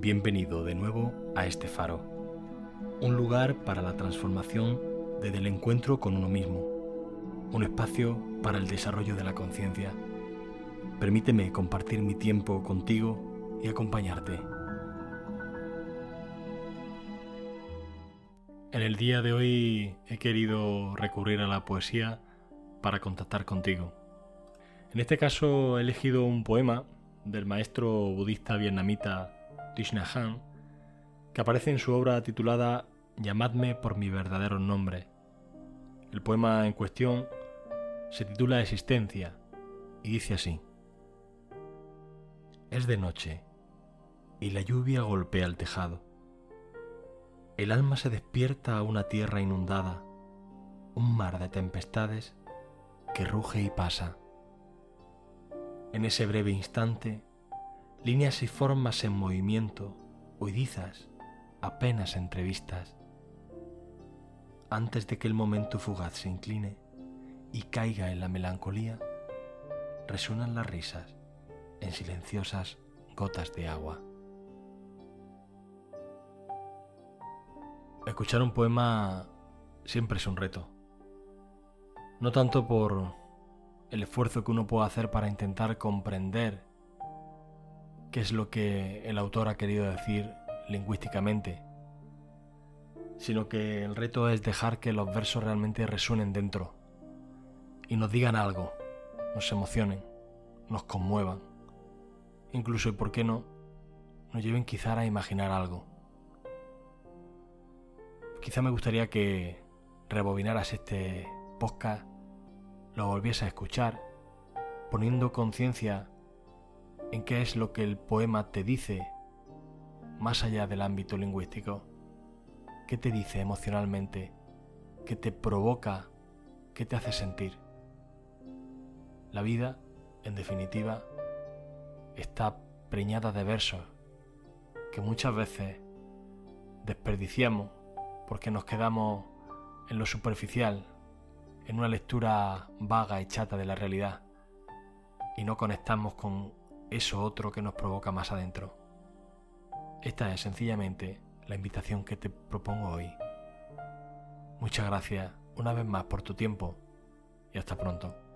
Bienvenido de nuevo a este faro, un lugar para la transformación desde el encuentro con uno mismo, un espacio para el desarrollo de la conciencia. Permíteme compartir mi tiempo contigo y acompañarte. En el día de hoy he querido recurrir a la poesía para contactar contigo. En este caso he elegido un poema del maestro budista vietnamita Que aparece en su obra titulada Llamadme por mi verdadero nombre. El poema en cuestión se titula Existencia y dice así. Es de noche y la lluvia golpea el tejado. El alma se despierta a una tierra inundada, un mar de tempestades que ruge y pasa. En ese breve instante líneas y formas en movimiento, huidizas, apenas entrevistas. Antes de que el momento fugaz se incline y caiga en la melancolía, resuenan las risas en silenciosas gotas de agua. Escuchar un poema siempre es un reto. No tanto por el esfuerzo que uno puede hacer para intentar comprender qué es lo que el autor ha querido decir lingüísticamente, sino que el reto es dejar que los versos realmente resuenen dentro y nos digan algo, nos emocionen, nos conmuevan, incluso y por qué no, nos lleven quizá a imaginar algo. Quizá me gustaría que rebobinaras este podcast, lo volviese a escuchar, poniendo conciencia en qué es lo que el poema te dice más allá del ámbito lingüístico. ¿Qué te dice emocionalmente? ¿Qué te provoca? ¿Qué te hace sentir? La vida, en definitiva, está preñada de versos que muchas veces desperdiciamos porque nos quedamos en lo superficial, en una lectura vaga y chata de la realidad y no conectamos con eso otro que nos provoca más adentro. Esta es sencillamente la invitación que te propongo hoy. Muchas gracias una vez más por tu tiempo y hasta pronto.